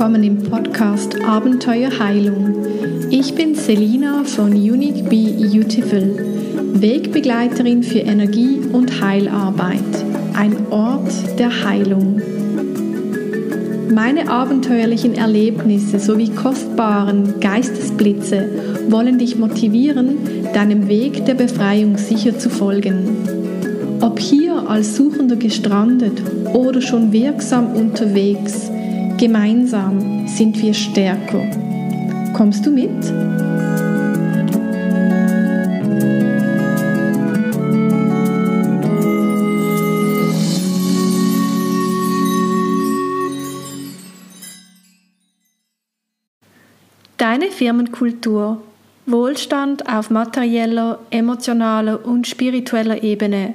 willkommen im Podcast Abenteuer Heilung. Ich bin Selina von Unique Be Beautiful, Wegbegleiterin für Energie- und Heilarbeit, ein Ort der Heilung. Meine abenteuerlichen Erlebnisse sowie kostbaren Geistesblitze wollen dich motivieren, deinem Weg der Befreiung sicher zu folgen. Ob hier als Suchender gestrandet oder schon wirksam unterwegs, Gemeinsam sind wir stärker. Kommst du mit? Deine Firmenkultur. Wohlstand auf materieller, emotionaler und spiritueller Ebene.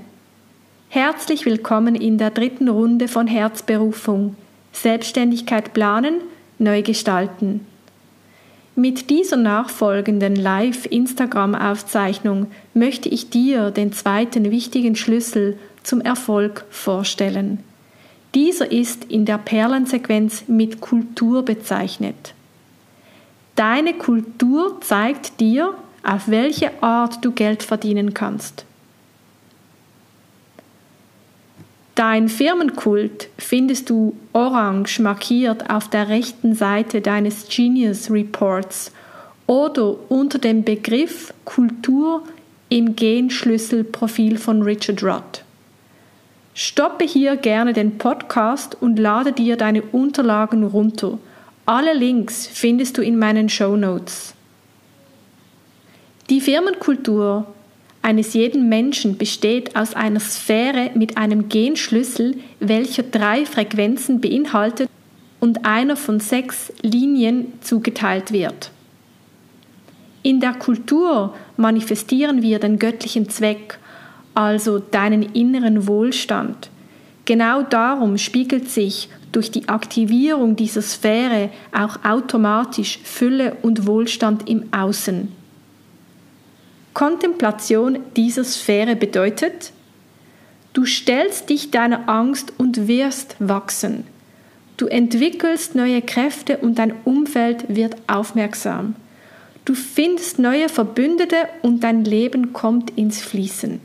Herzlich willkommen in der dritten Runde von Herzberufung Selbstständigkeit planen, neu gestalten. Mit dieser nachfolgenden Live-Instagram-Aufzeichnung möchte ich dir den zweiten wichtigen Schlüssel zum Erfolg vorstellen. Dieser ist in der Perlensequenz mit Kultur bezeichnet. Deine Kultur zeigt dir, auf welche Art du Geld verdienen kannst. Dein Firmenkult findest du orange markiert auf der rechten Seite deines Genius Reports oder unter dem Begriff Kultur im Genschlüsselprofil von Richard Rudd. Stoppe hier gerne den Podcast und lade dir deine Unterlagen runter. Alle Links findest du in meinen Show Notes. Die Firmenkultur eines jeden Menschen besteht aus einer Sphäre mit einem Genschlüssel, welcher drei Frequenzen beinhaltet und einer von sechs Linien zugeteilt wird. In der Kultur manifestieren wir den göttlichen Zweck, also deinen inneren Wohlstand. Genau darum spiegelt sich durch die Aktivierung dieser Sphäre auch automatisch Fülle und Wohlstand im Außen. Kontemplation dieser Sphäre bedeutet, du stellst dich deiner Angst und wirst wachsen. Du entwickelst neue Kräfte und dein Umfeld wird aufmerksam. Du findest neue Verbündete und dein Leben kommt ins Fließen.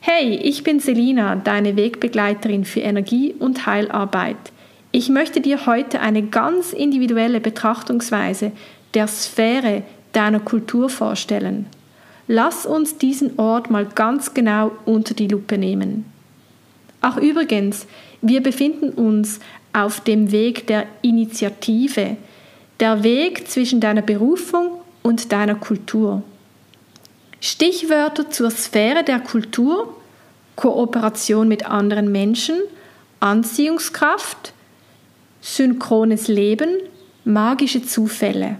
Hey, ich bin Selina, deine Wegbegleiterin für Energie und Heilarbeit. Ich möchte dir heute eine ganz individuelle Betrachtungsweise der Sphäre deiner Kultur vorstellen. Lass uns diesen Ort mal ganz genau unter die Lupe nehmen. Ach übrigens, wir befinden uns auf dem Weg der Initiative, der Weg zwischen deiner Berufung und deiner Kultur. Stichwörter zur Sphäre der Kultur, Kooperation mit anderen Menschen, Anziehungskraft, synchrones Leben, magische Zufälle.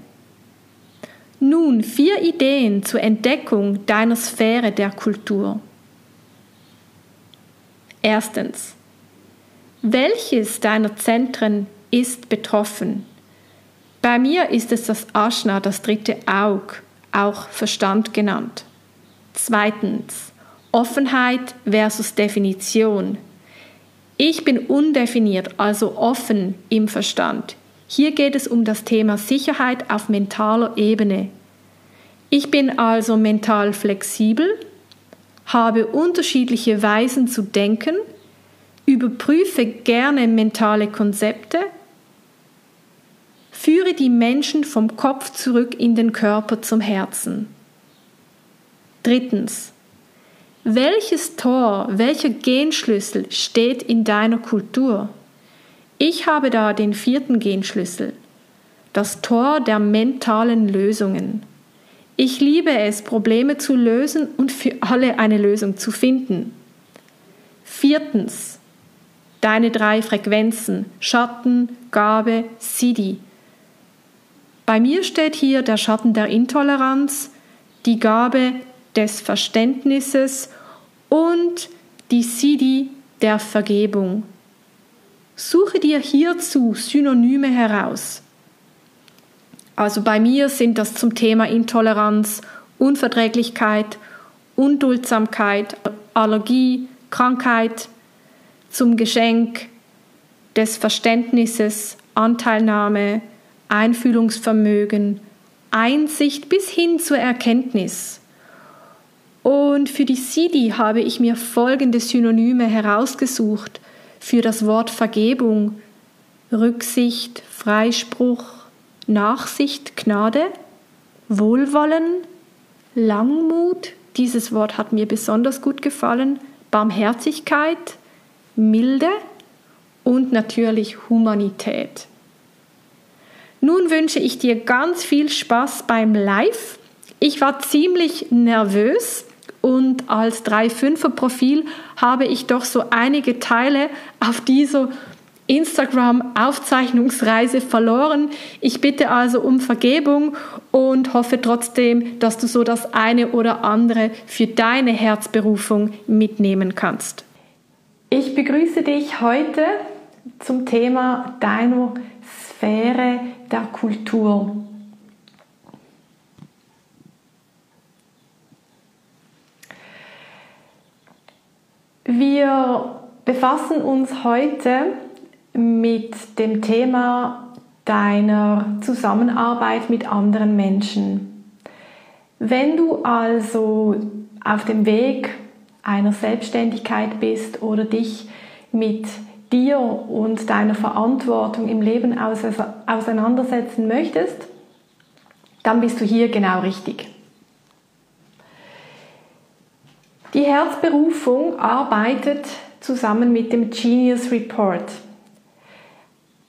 Nun vier Ideen zur Entdeckung deiner Sphäre der Kultur. Erstens. Welches deiner Zentren ist betroffen? Bei mir ist es das Ashna, das dritte Aug, auch Verstand genannt. Zweitens. Offenheit versus Definition. Ich bin undefiniert, also offen im Verstand. Hier geht es um das Thema Sicherheit auf mentaler Ebene. Ich bin also mental flexibel, habe unterschiedliche Weisen zu denken, überprüfe gerne mentale Konzepte, führe die Menschen vom Kopf zurück in den Körper zum Herzen. Drittens. Welches Tor, welcher Genschlüssel steht in deiner Kultur? Ich habe da den vierten Genschlüssel, das Tor der mentalen Lösungen. Ich liebe es, Probleme zu lösen und für alle eine Lösung zu finden. Viertens, deine drei Frequenzen, Schatten, Gabe, Siddhi. Bei mir steht hier der Schatten der Intoleranz, die Gabe des Verständnisses und die Siddhi der Vergebung. Suche dir hierzu Synonyme heraus. Also bei mir sind das zum Thema Intoleranz, Unverträglichkeit, Unduldsamkeit, Allergie, Krankheit, zum Geschenk des Verständnisses, Anteilnahme, Einfühlungsvermögen, Einsicht bis hin zur Erkenntnis. Und für die Sidi habe ich mir folgende Synonyme herausgesucht für das Wort Vergebung, Rücksicht, Freispruch, Nachsicht, Gnade, Wohlwollen, Langmut, dieses Wort hat mir besonders gut gefallen, Barmherzigkeit, Milde und natürlich Humanität. Nun wünsche ich dir ganz viel Spaß beim Live. Ich war ziemlich nervös und als 3-5er Profil habe ich doch so einige Teile auf dieser Instagram-Aufzeichnungsreise verloren. Ich bitte also um Vergebung und hoffe trotzdem, dass du so das eine oder andere für deine Herzberufung mitnehmen kannst. Ich begrüße dich heute zum Thema deiner Sphäre der Kultur. Wir befassen uns heute mit dem Thema deiner Zusammenarbeit mit anderen Menschen. Wenn du also auf dem Weg einer Selbstständigkeit bist oder dich mit dir und deiner Verantwortung im Leben auseinandersetzen möchtest, dann bist du hier genau richtig. Die Herzberufung arbeitet zusammen mit dem Genius Report.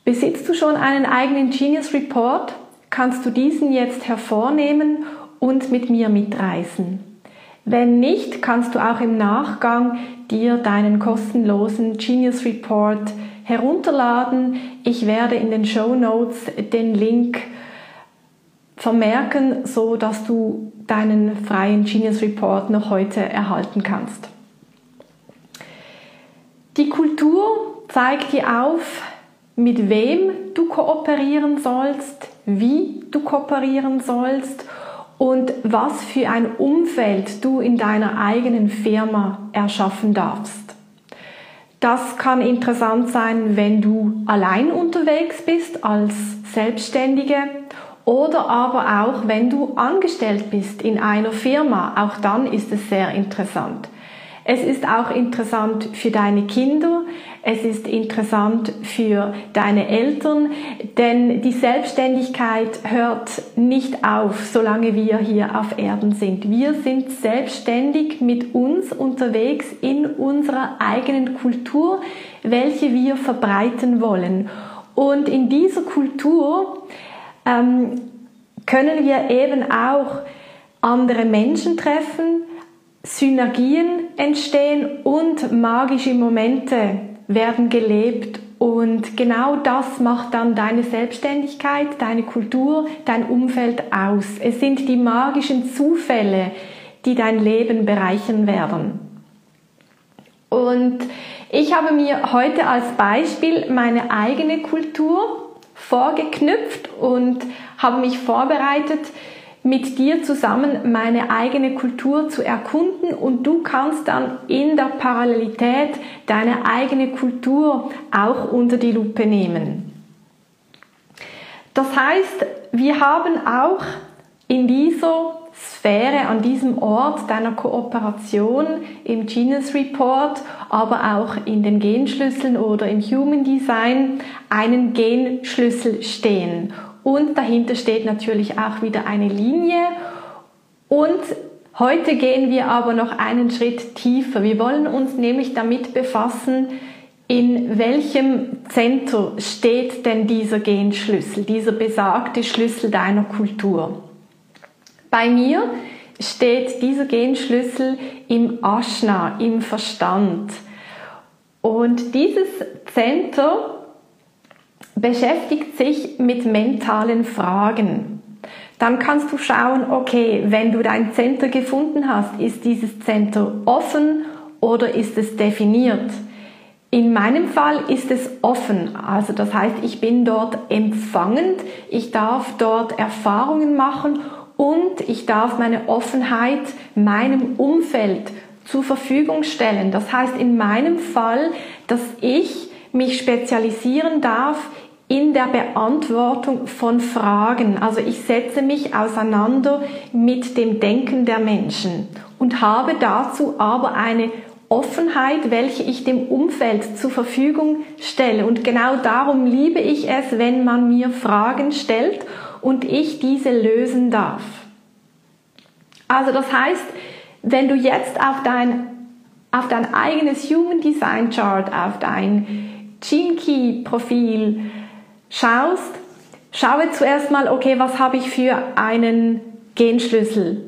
Besitzt du schon einen eigenen Genius Report, kannst du diesen jetzt hervornehmen und mit mir mitreisen. Wenn nicht, kannst du auch im Nachgang dir deinen kostenlosen Genius Report herunterladen. Ich werde in den Show Notes den Link vermerken, so dass du deinen freien Genius Report noch heute erhalten kannst. Die Kultur zeigt dir auf, mit wem du kooperieren sollst, wie du kooperieren sollst und was für ein Umfeld du in deiner eigenen Firma erschaffen darfst. Das kann interessant sein, wenn du allein unterwegs bist als Selbstständige oder aber auch wenn du angestellt bist in einer Firma. Auch dann ist es sehr interessant. Es ist auch interessant für deine Kinder, es ist interessant für deine Eltern, denn die Selbstständigkeit hört nicht auf, solange wir hier auf Erden sind. Wir sind selbstständig mit uns unterwegs in unserer eigenen Kultur, welche wir verbreiten wollen. Und in dieser Kultur ähm, können wir eben auch andere Menschen treffen, Synergien entstehen und magische Momente werden gelebt und genau das macht dann deine Selbstständigkeit, deine Kultur, dein Umfeld aus. Es sind die magischen Zufälle, die dein Leben bereichern werden. Und ich habe mir heute als Beispiel meine eigene Kultur vorgeknüpft und habe mich vorbereitet, mit dir zusammen meine eigene Kultur zu erkunden und du kannst dann in der Parallelität deine eigene Kultur auch unter die Lupe nehmen. Das heißt, wir haben auch in dieser Sphäre, an diesem Ort deiner Kooperation im Genius Report, aber auch in den Genschlüsseln oder im Human Design einen Genschlüssel stehen. Und dahinter steht natürlich auch wieder eine Linie. Und heute gehen wir aber noch einen Schritt tiefer. Wir wollen uns nämlich damit befassen, in welchem Zentrum steht denn dieser Genschlüssel, dieser besagte Schlüssel deiner Kultur. Bei mir steht dieser Genschlüssel im Ashna, im Verstand. Und dieses Zentrum beschäftigt sich mit mentalen Fragen. Dann kannst du schauen, okay, wenn du dein Center gefunden hast, ist dieses Center offen oder ist es definiert? In meinem Fall ist es offen, also das heißt, ich bin dort empfangend, ich darf dort Erfahrungen machen und ich darf meine Offenheit meinem Umfeld zur Verfügung stellen. Das heißt in meinem Fall, dass ich mich spezialisieren darf in der Beantwortung von Fragen. Also ich setze mich auseinander mit dem Denken der Menschen und habe dazu aber eine Offenheit, welche ich dem Umfeld zur Verfügung stelle. Und genau darum liebe ich es, wenn man mir Fragen stellt und ich diese lösen darf. Also das heißt, wenn du jetzt auf dein, auf dein eigenes Human Design Chart, auf dein Gene Key Profil schaust, schaue zuerst mal, okay, was habe ich für einen Genschlüssel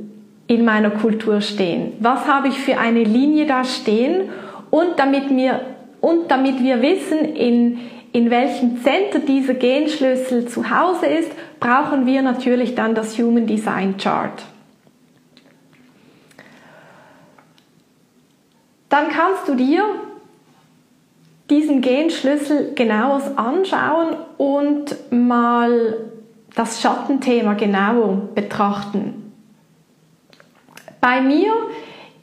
in meiner Kultur stehen? Was habe ich für eine Linie da stehen? Und damit wir, und damit wir wissen, in, in welchem Center dieser Genschlüssel zu Hause ist, brauchen wir natürlich dann das Human Design Chart. Dann kannst du dir diesen Genschlüssel genauer anschauen und mal das Schattenthema genauer betrachten. Bei mir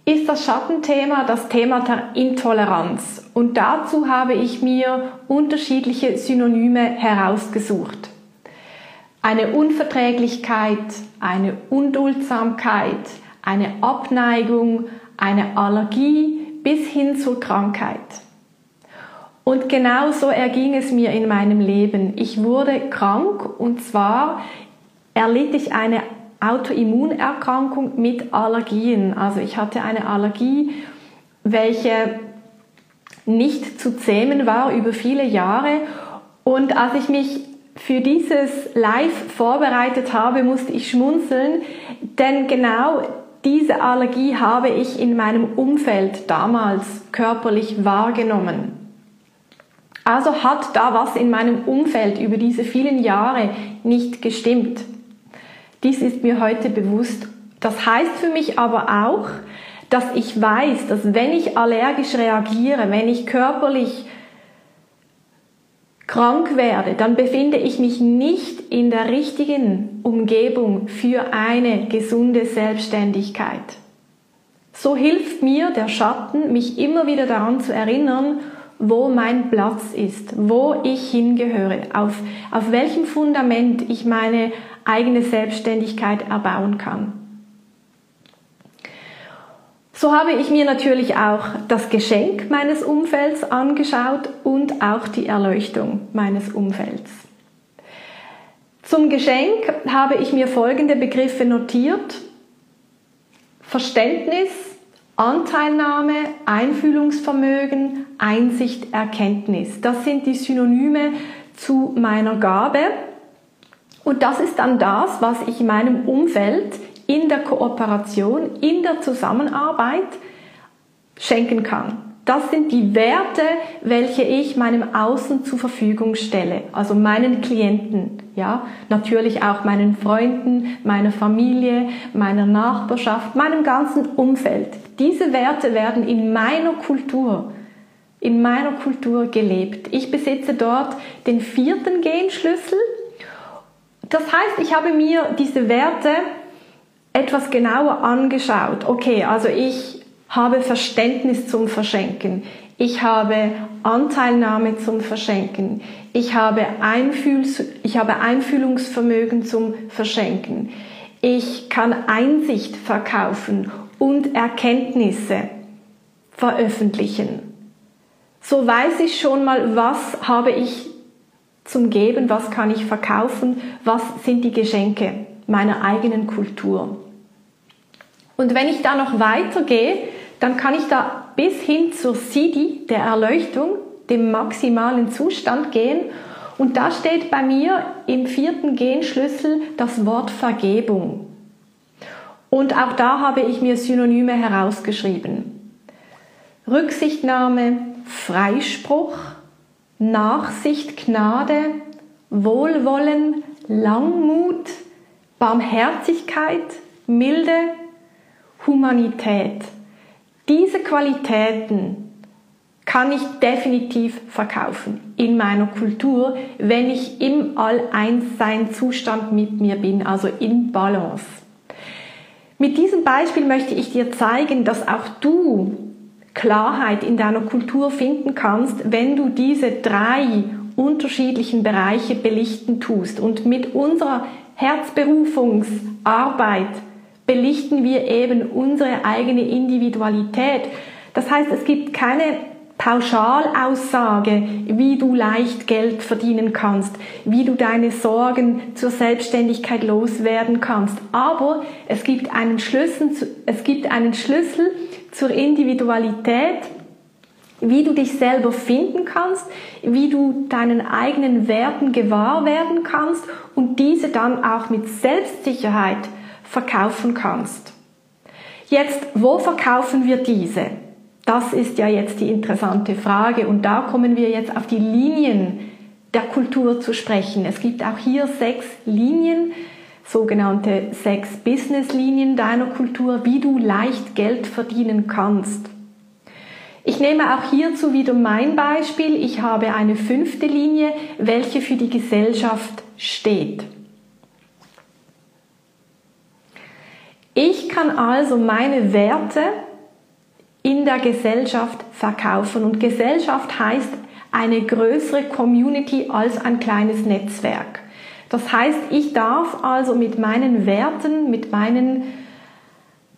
ist das Schattenthema das Thema der Intoleranz und dazu habe ich mir unterschiedliche Synonyme herausgesucht. Eine Unverträglichkeit, eine Unduldsamkeit, eine Abneigung, eine Allergie bis hin zur Krankheit. Und genau so erging es mir in meinem Leben. Ich wurde krank und zwar erlitt ich eine Autoimmunerkrankung mit Allergien. Also ich hatte eine Allergie, welche nicht zu zähmen war über viele Jahre. Und als ich mich für dieses Live vorbereitet habe, musste ich schmunzeln, denn genau diese Allergie habe ich in meinem Umfeld damals körperlich wahrgenommen. Also hat da was in meinem Umfeld über diese vielen Jahre nicht gestimmt. Dies ist mir heute bewusst. Das heißt für mich aber auch, dass ich weiß, dass wenn ich allergisch reagiere, wenn ich körperlich krank werde, dann befinde ich mich nicht in der richtigen Umgebung für eine gesunde Selbstständigkeit. So hilft mir der Schatten, mich immer wieder daran zu erinnern, wo mein Platz ist, wo ich hingehöre, auf, auf welchem Fundament ich meine eigene Selbstständigkeit erbauen kann. So habe ich mir natürlich auch das Geschenk meines Umfelds angeschaut und auch die Erleuchtung meines Umfelds. Zum Geschenk habe ich mir folgende Begriffe notiert. Verständnis, Anteilnahme, Einfühlungsvermögen, Einsicht, Erkenntnis. Das sind die Synonyme zu meiner Gabe. Und das ist dann das, was ich in meinem Umfeld, in der Kooperation, in der Zusammenarbeit schenken kann. Das sind die Werte, welche ich meinem Außen zur Verfügung stelle, also meinen Klienten, ja, natürlich auch meinen Freunden, meiner Familie, meiner Nachbarschaft, meinem ganzen Umfeld. Diese Werte werden in meiner Kultur, in meiner Kultur gelebt. Ich besitze dort den vierten Genschlüssel. Das heißt, ich habe mir diese Werte etwas genauer angeschaut. Okay, also ich habe Verständnis zum Verschenken. Ich habe Anteilnahme zum Verschenken. Ich habe, Einfühls ich habe Einfühlungsvermögen zum Verschenken. Ich kann Einsicht verkaufen und Erkenntnisse veröffentlichen. So weiß ich schon mal, was habe ich zum Geben, was kann ich verkaufen, was sind die Geschenke meiner eigenen Kultur. Und wenn ich da noch weitergehe, dann kann ich da bis hin zur Sidi, der Erleuchtung, dem maximalen Zustand gehen. Und da steht bei mir im vierten Genschlüssel das Wort Vergebung. Und auch da habe ich mir Synonyme herausgeschrieben. Rücksichtnahme, Freispruch, Nachsicht, Gnade, Wohlwollen, Langmut, Barmherzigkeit, Milde, Humanität. Diese Qualitäten kann ich definitiv verkaufen in meiner Kultur, wenn ich im All-Eins-Sein-Zustand mit mir bin, also in Balance. Mit diesem Beispiel möchte ich dir zeigen, dass auch du Klarheit in deiner Kultur finden kannst, wenn du diese drei unterschiedlichen Bereiche belichten tust. Und mit unserer Herzberufungsarbeit belichten wir eben unsere eigene Individualität. Das heißt, es gibt keine Pauschalaussage, wie du leicht Geld verdienen kannst, wie du deine Sorgen zur Selbstständigkeit loswerden kannst. Aber es gibt einen Schlüssel, es gibt einen Schlüssel zur Individualität, wie du dich selber finden kannst, wie du deinen eigenen Werten gewahr werden kannst und diese dann auch mit Selbstsicherheit verkaufen kannst. Jetzt, wo verkaufen wir diese? Das ist ja jetzt die interessante Frage und da kommen wir jetzt auf die Linien der Kultur zu sprechen. Es gibt auch hier sechs Linien, sogenannte sechs Business-Linien deiner Kultur, wie du leicht Geld verdienen kannst. Ich nehme auch hierzu wieder mein Beispiel. Ich habe eine fünfte Linie, welche für die Gesellschaft steht. Ich kann also meine Werte in der Gesellschaft verkaufen. Und Gesellschaft heißt eine größere Community als ein kleines Netzwerk. Das heißt, ich darf also mit meinen Werten, mit meinen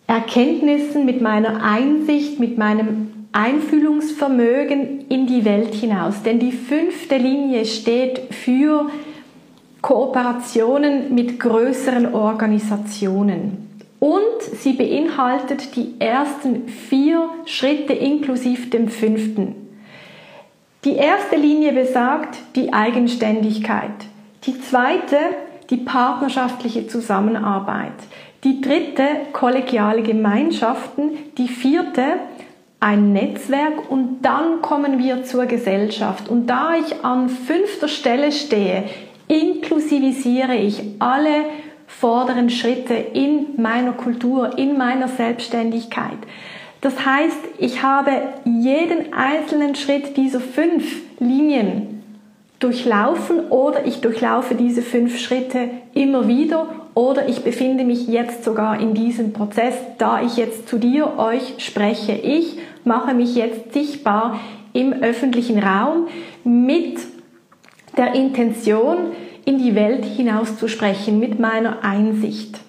Erkenntnissen, mit meiner Einsicht, mit meinem Einfühlungsvermögen in die Welt hinaus. Denn die fünfte Linie steht für Kooperationen mit größeren Organisationen. Und sie beinhaltet die ersten vier Schritte inklusive dem fünften. Die erste Linie besagt die Eigenständigkeit. Die zweite die partnerschaftliche Zusammenarbeit. Die dritte kollegiale Gemeinschaften. Die vierte ein Netzwerk und dann kommen wir zur Gesellschaft. Und da ich an fünfter Stelle stehe, inklusivisiere ich alle vorderen Schritte in meiner Kultur, in meiner Selbstständigkeit. Das heißt, ich habe jeden einzelnen Schritt dieser fünf Linien durchlaufen oder ich durchlaufe diese fünf Schritte immer wieder oder ich befinde mich jetzt sogar in diesem Prozess, da ich jetzt zu dir, euch spreche. Ich mache mich jetzt sichtbar im öffentlichen Raum mit der Intention, in die Welt hinaus zu sprechen mit meiner Einsicht.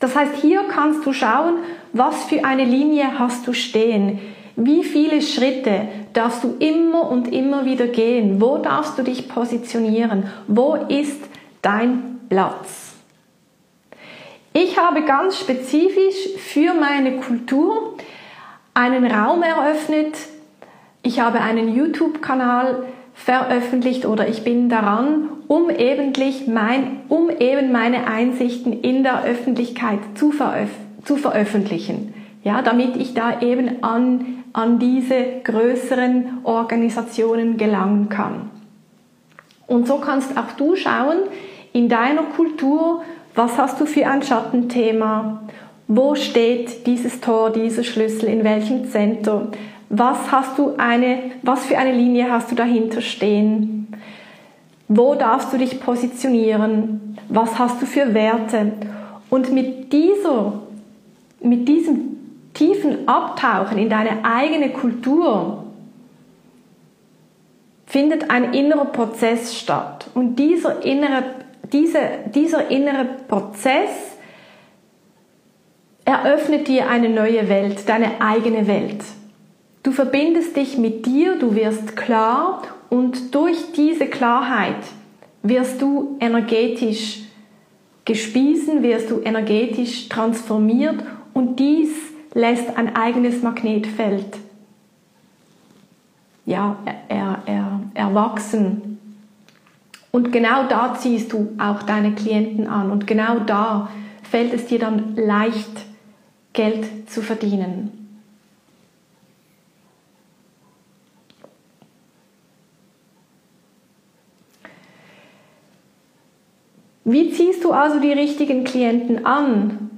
Das heißt, hier kannst du schauen, was für eine Linie hast du stehen. Wie viele Schritte darfst du immer und immer wieder gehen? Wo darfst du dich positionieren? Wo ist dein Platz? Ich habe ganz spezifisch für meine Kultur einen Raum eröffnet. Ich habe einen YouTube-Kanal veröffentlicht oder ich bin daran, um eben, mein, um eben meine Einsichten in der Öffentlichkeit zu, veröf zu veröffentlichen. Ja, damit ich da eben an, an diese größeren Organisationen gelangen kann. Und so kannst auch du schauen, in deiner Kultur, was hast du für ein Schattenthema? Wo steht dieses Tor, dieser Schlüssel, in welchem Zentrum? Was hast du eine, was für eine Linie hast du dahinter stehen? Wo darfst du dich positionieren? Was hast du für Werte? Und mit dieser, mit diesem tiefen Abtauchen in deine eigene Kultur findet ein innerer Prozess statt. Und dieser innere, diese, dieser innere Prozess eröffnet dir eine neue Welt, deine eigene Welt. Du verbindest dich mit dir, du wirst klar und durch diese Klarheit wirst du energetisch gespiesen, wirst du energetisch transformiert und dies lässt ein eigenes Magnetfeld ja, er, er, erwachsen. Und genau da ziehst du auch deine Klienten an und genau da fällt es dir dann leicht, Geld zu verdienen. Wie ziehst du also die richtigen Klienten an?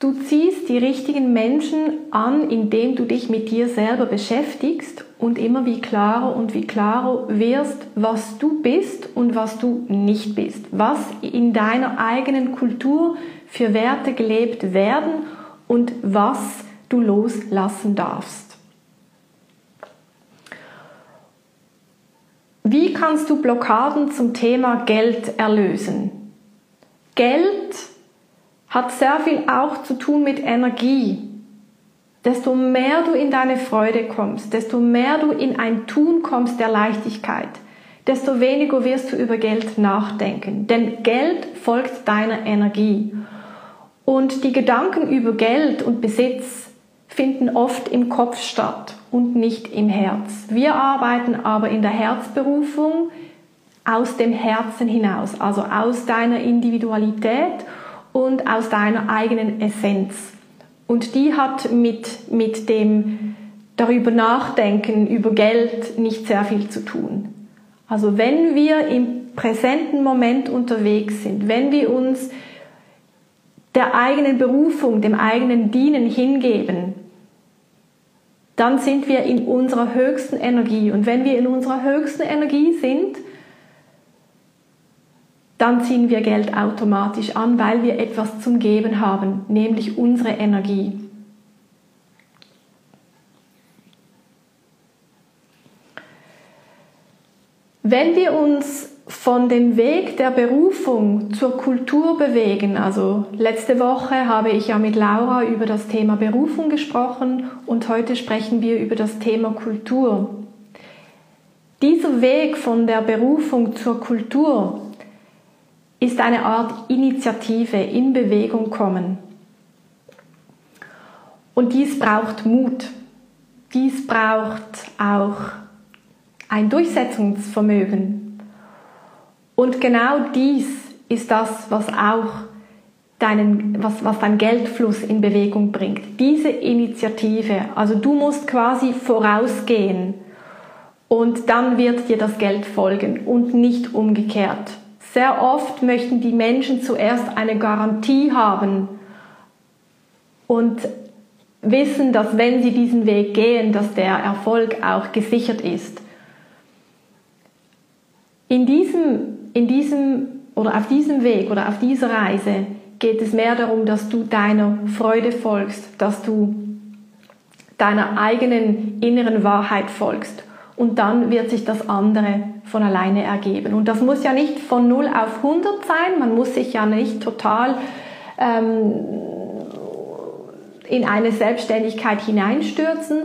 Du ziehst die richtigen Menschen an, indem du dich mit dir selber beschäftigst und immer wie klarer und wie klarer wirst, was du bist und was du nicht bist, was in deiner eigenen Kultur für Werte gelebt werden und was du loslassen darfst. Wie kannst du Blockaden zum Thema Geld erlösen? Geld hat sehr viel auch zu tun mit Energie. Desto mehr du in deine Freude kommst, desto mehr du in ein Tun kommst der Leichtigkeit, desto weniger wirst du über Geld nachdenken. Denn Geld folgt deiner Energie. Und die Gedanken über Geld und Besitz finden oft im Kopf statt und nicht im Herz. Wir arbeiten aber in der Herzberufung aus dem Herzen hinaus, also aus deiner Individualität und aus deiner eigenen Essenz. Und die hat mit, mit dem darüber nachdenken, über Geld nicht sehr viel zu tun. Also wenn wir im präsenten Moment unterwegs sind, wenn wir uns der eigenen Berufung, dem eigenen Dienen hingeben, dann sind wir in unserer höchsten Energie. Und wenn wir in unserer höchsten Energie sind, dann ziehen wir Geld automatisch an, weil wir etwas zum Geben haben, nämlich unsere Energie. Wenn wir uns von dem Weg der Berufung zur Kultur bewegen, also letzte Woche habe ich ja mit Laura über das Thema Berufung gesprochen und heute sprechen wir über das Thema Kultur. Dieser Weg von der Berufung zur Kultur ist eine Art Initiative, in Bewegung kommen. Und dies braucht Mut. Dies braucht auch ein Durchsetzungsvermögen. Und genau dies ist das, was auch deinen, was, was dein Geldfluss in Bewegung bringt. Diese Initiative. Also du musst quasi vorausgehen und dann wird dir das Geld folgen und nicht umgekehrt. Sehr oft möchten die Menschen zuerst eine Garantie haben und wissen, dass wenn sie diesen Weg gehen, dass der Erfolg auch gesichert ist. In diesem, in diesem oder auf diesem Weg oder auf dieser Reise geht es mehr darum, dass du deiner Freude folgst, dass du deiner eigenen inneren Wahrheit folgst. Und dann wird sich das andere von alleine ergeben. Und das muss ja nicht von 0 auf 100 sein, man muss sich ja nicht total ähm, in eine Selbstständigkeit hineinstürzen,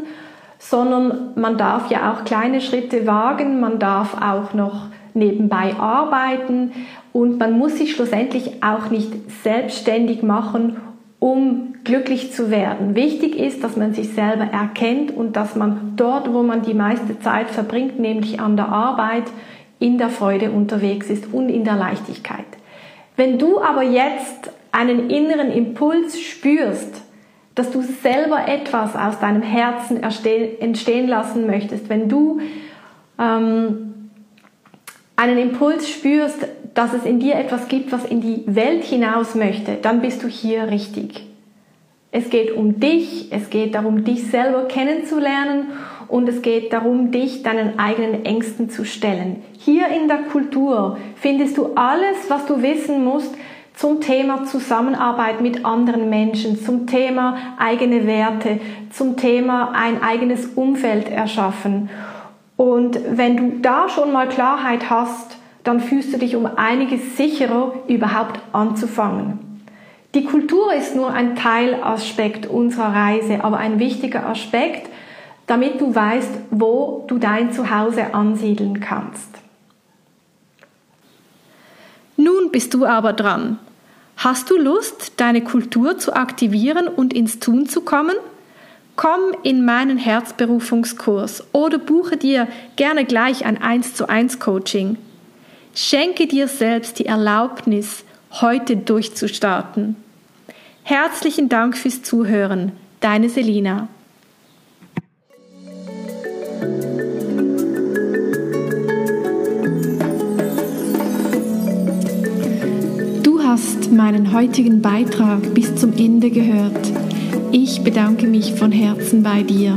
sondern man darf ja auch kleine Schritte wagen, man darf auch noch nebenbei arbeiten und man muss sich schlussendlich auch nicht selbstständig machen, um glücklich zu werden. Wichtig ist, dass man sich selber erkennt und dass man dort, wo man die meiste Zeit verbringt, nämlich an der Arbeit, in der Freude unterwegs ist und in der Leichtigkeit. Wenn du aber jetzt einen inneren Impuls spürst, dass du selber etwas aus deinem Herzen entstehen lassen möchtest, wenn du ähm, einen Impuls spürst, dass es in dir etwas gibt, was in die Welt hinaus möchte, dann bist du hier richtig. Es geht um dich, es geht darum, dich selber kennenzulernen und es geht darum, dich deinen eigenen Ängsten zu stellen. Hier in der Kultur findest du alles, was du wissen musst zum Thema Zusammenarbeit mit anderen Menschen, zum Thema eigene Werte, zum Thema ein eigenes Umfeld erschaffen. Und wenn du da schon mal Klarheit hast, dann fühlst du dich um einiges sicherer, überhaupt anzufangen. Die Kultur ist nur ein Teilaspekt unserer Reise, aber ein wichtiger Aspekt, damit du weißt, wo du dein Zuhause ansiedeln kannst. Nun bist du aber dran. Hast du Lust, deine Kultur zu aktivieren und ins Tun zu kommen? Komm in meinen Herzberufungskurs oder buche dir gerne gleich ein 1 zu 1 Coaching. Schenke dir selbst die Erlaubnis, heute durchzustarten. Herzlichen Dank fürs Zuhören. Deine Selina. Du hast meinen heutigen Beitrag bis zum Ende gehört. Ich bedanke mich von Herzen bei dir.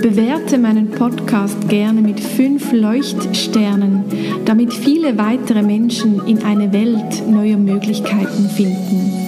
Bewerte meinen Podcast gerne mit fünf Leuchtsternen, damit viele weitere Menschen in eine Welt neuer Möglichkeiten finden.